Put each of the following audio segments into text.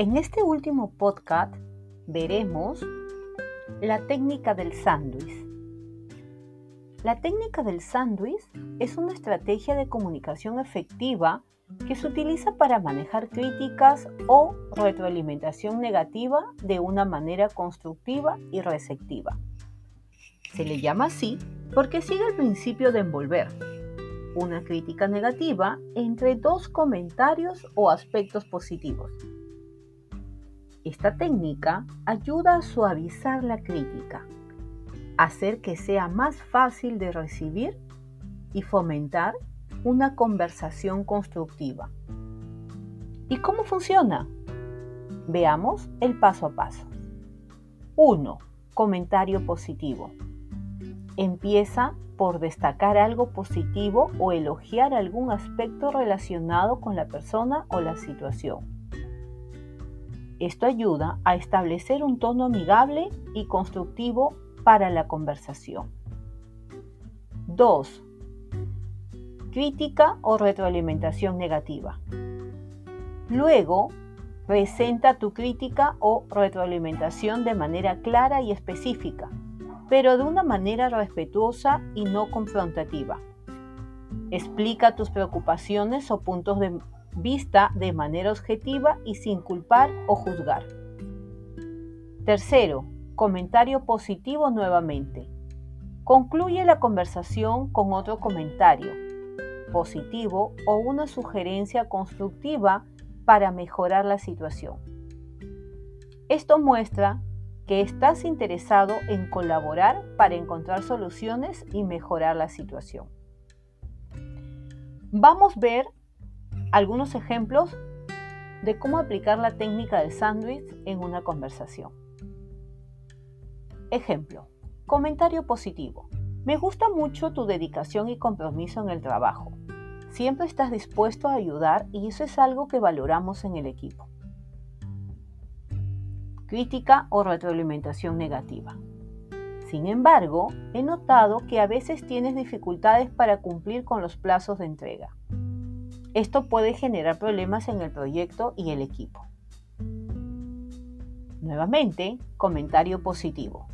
En este último podcast veremos la técnica del sándwich. La técnica del sándwich es una estrategia de comunicación efectiva que se utiliza para manejar críticas o retroalimentación negativa de una manera constructiva y receptiva. Se le llama así porque sigue el principio de envolver una crítica negativa entre dos comentarios o aspectos positivos. Esta técnica ayuda a suavizar la crítica, hacer que sea más fácil de recibir y fomentar una conversación constructiva. ¿Y cómo funciona? Veamos el paso a paso. 1. Comentario positivo. Empieza por destacar algo positivo o elogiar algún aspecto relacionado con la persona o la situación. Esto ayuda a establecer un tono amigable y constructivo para la conversación. 2 crítica o retroalimentación negativa. Luego, presenta tu crítica o retroalimentación de manera clara y específica, pero de una manera respetuosa y no confrontativa. Explica tus preocupaciones o puntos de vista de manera objetiva y sin culpar o juzgar. Tercero, comentario positivo nuevamente. Concluye la conversación con otro comentario, positivo o una sugerencia constructiva para mejorar la situación. Esto muestra que estás interesado en colaborar para encontrar soluciones y mejorar la situación. Vamos a ver algunos ejemplos de cómo aplicar la técnica del sándwich en una conversación. Ejemplo. Comentario positivo. Me gusta mucho tu dedicación y compromiso en el trabajo. Siempre estás dispuesto a ayudar y eso es algo que valoramos en el equipo. Crítica o retroalimentación negativa. Sin embargo, he notado que a veces tienes dificultades para cumplir con los plazos de entrega. Esto puede generar problemas en el proyecto y el equipo. Nuevamente, comentario positivo.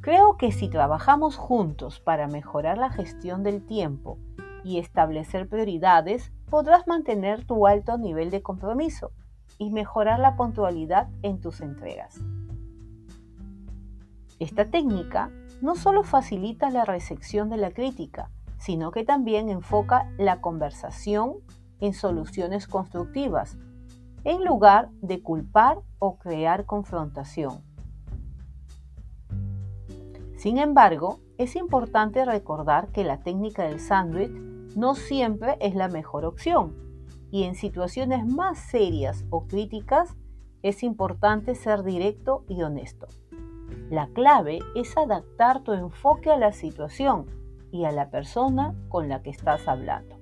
Creo que si trabajamos juntos para mejorar la gestión del tiempo y establecer prioridades, podrás mantener tu alto nivel de compromiso y mejorar la puntualidad en tus entregas. Esta técnica no solo facilita la recepción de la crítica, sino que también enfoca la conversación en soluciones constructivas, en lugar de culpar o crear confrontación. Sin embargo, es importante recordar que la técnica del sándwich no siempre es la mejor opción y en situaciones más serias o críticas es importante ser directo y honesto. La clave es adaptar tu enfoque a la situación y a la persona con la que estás hablando.